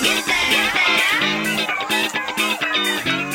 All the way,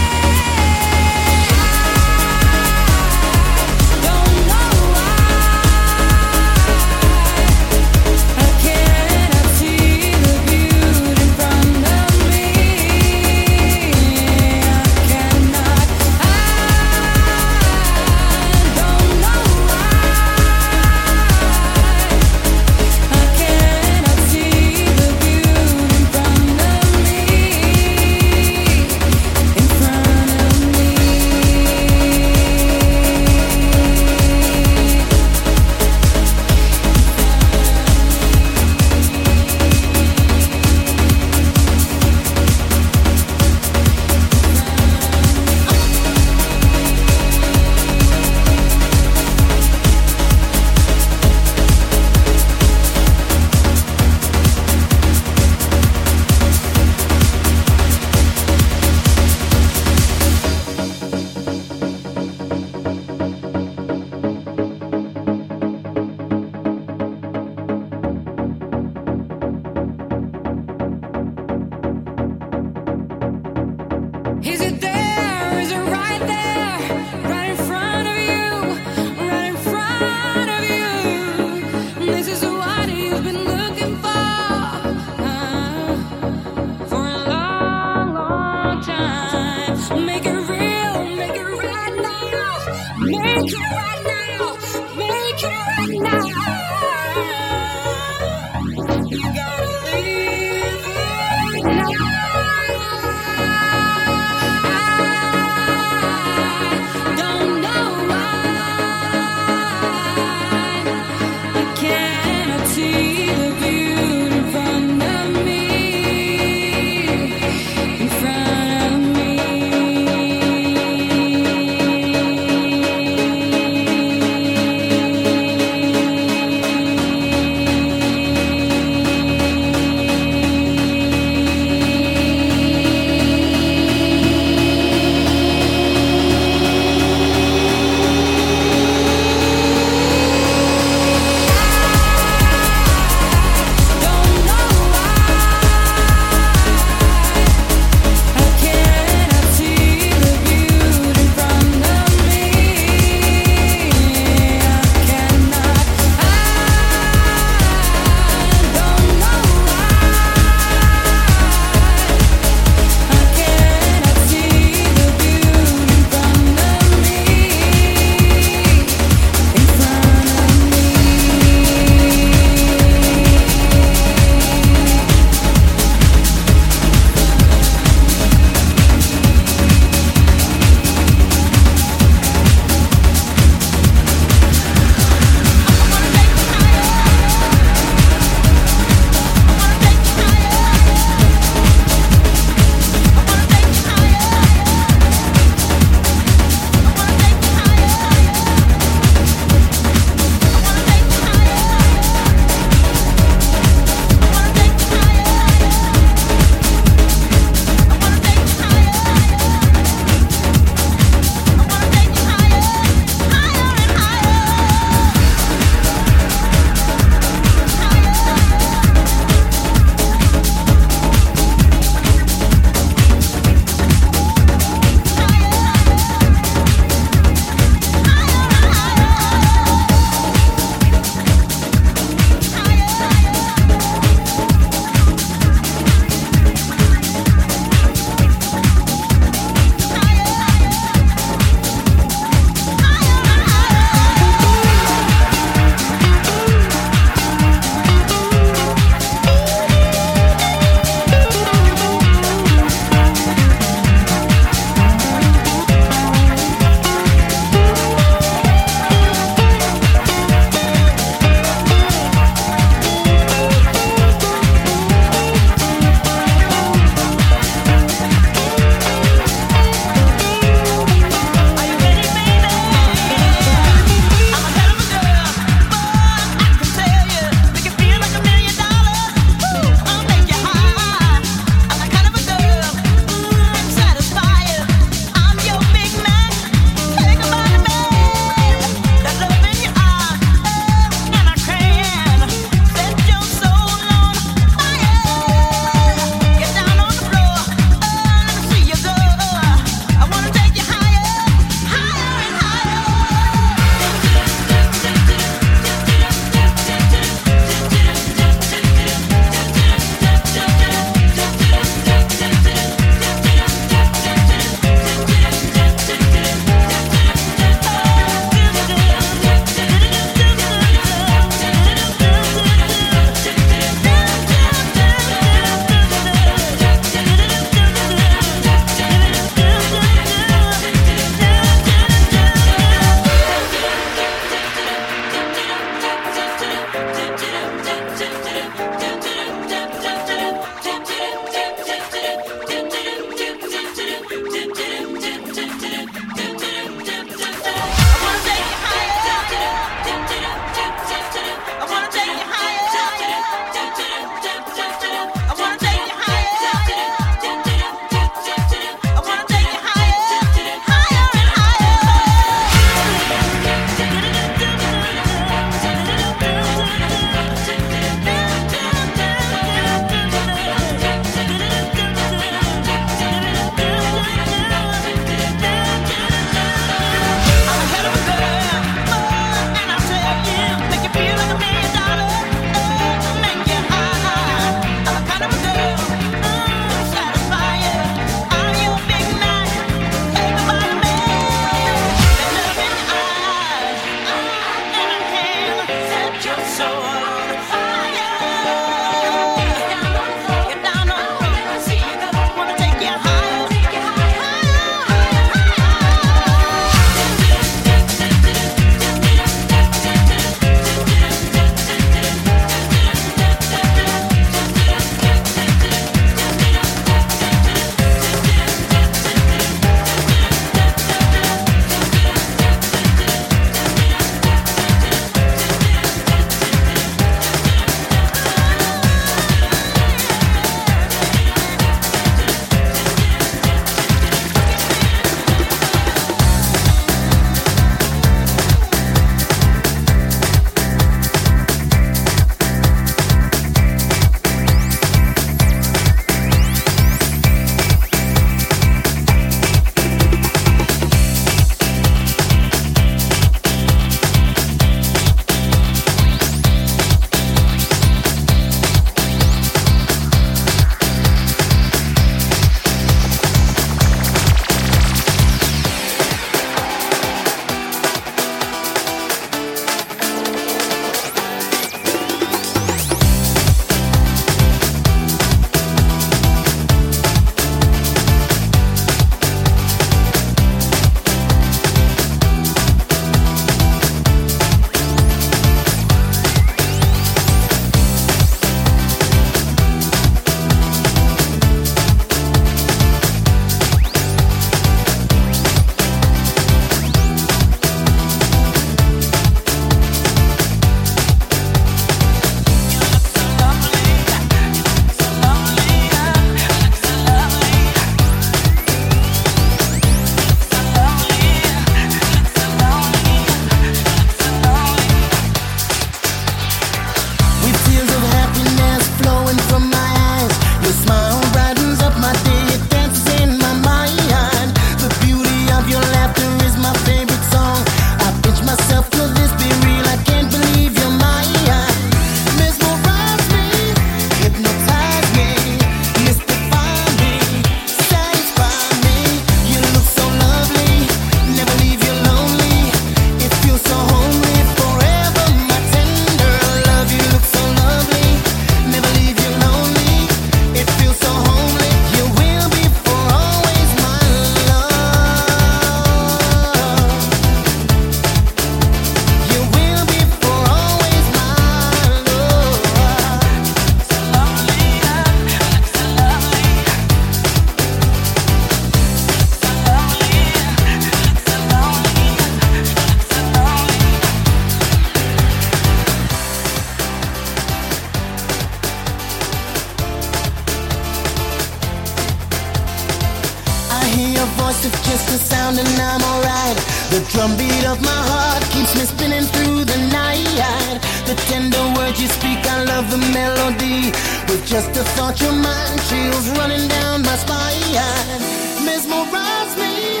and I'm alright. The drumbeat of my heart keeps me spinning through the night. The tender words you speak, I love the melody. With just a thought, your mind chills running down my spine. Mesmerize me,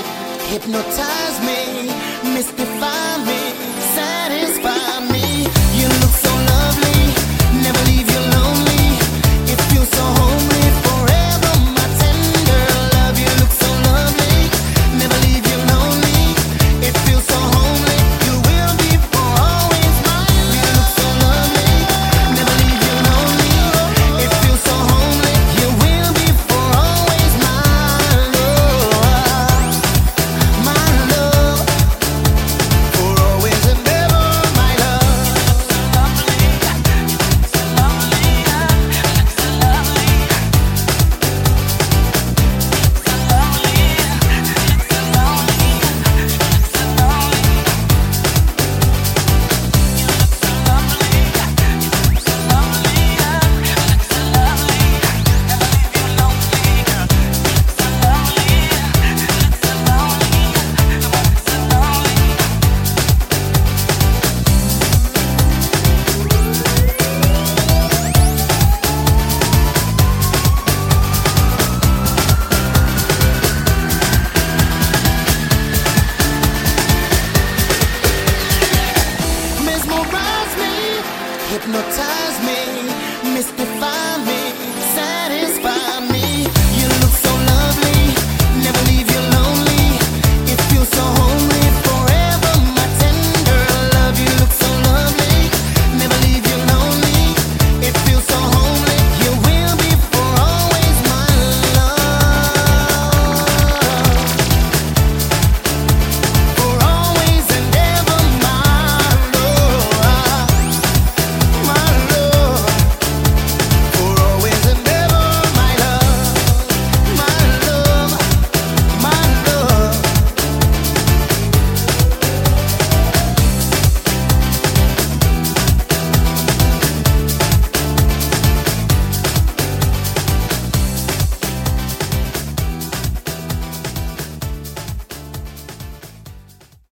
hypnotize me, mystify me, Hypnotize me,